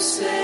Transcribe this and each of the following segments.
say.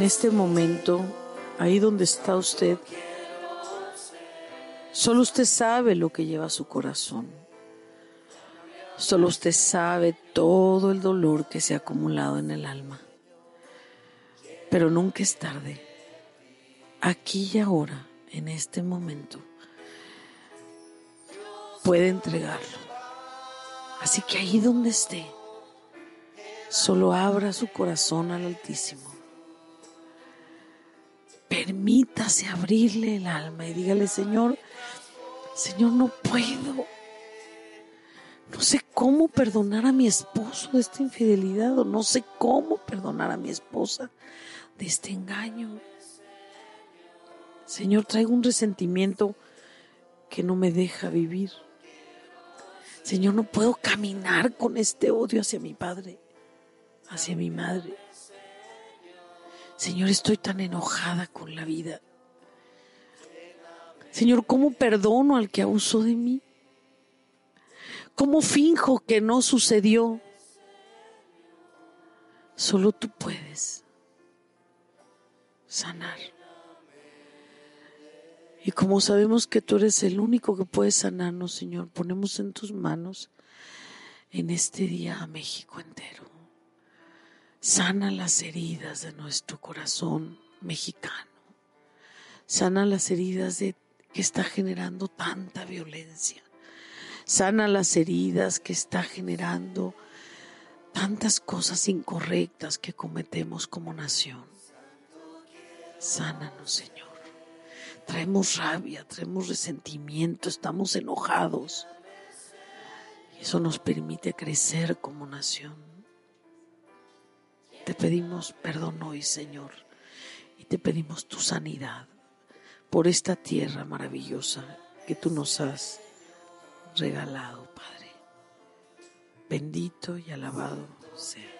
En este momento, ahí donde está usted, solo usted sabe lo que lleva su corazón. Solo usted sabe todo el dolor que se ha acumulado en el alma. Pero nunca es tarde. Aquí y ahora, en este momento, puede entregarlo. Así que ahí donde esté, solo abra su corazón al Altísimo. Permítase abrirle el alma y dígale, Señor, Señor, no puedo. No sé cómo perdonar a mi esposo de esta infidelidad o no sé cómo perdonar a mi esposa de este engaño. Señor, traigo un resentimiento que no me deja vivir. Señor, no puedo caminar con este odio hacia mi padre, hacia mi madre. Señor, estoy tan enojada con la vida. Señor, ¿cómo perdono al que abusó de mí? ¿Cómo finjo que no sucedió? Solo tú puedes sanar. Y como sabemos que tú eres el único que puede sanarnos, Señor, ponemos en tus manos en este día a México entero. Sana las heridas de nuestro corazón mexicano. Sana las heridas que está generando tanta violencia. Sana las heridas que está generando tantas cosas incorrectas que cometemos como nación. Sánanos, Señor. Traemos rabia, traemos resentimiento, estamos enojados. Y eso nos permite crecer como nación. Te pedimos perdón hoy, Señor, y te pedimos tu sanidad por esta tierra maravillosa que tú nos has regalado, Padre. Bendito y alabado sea.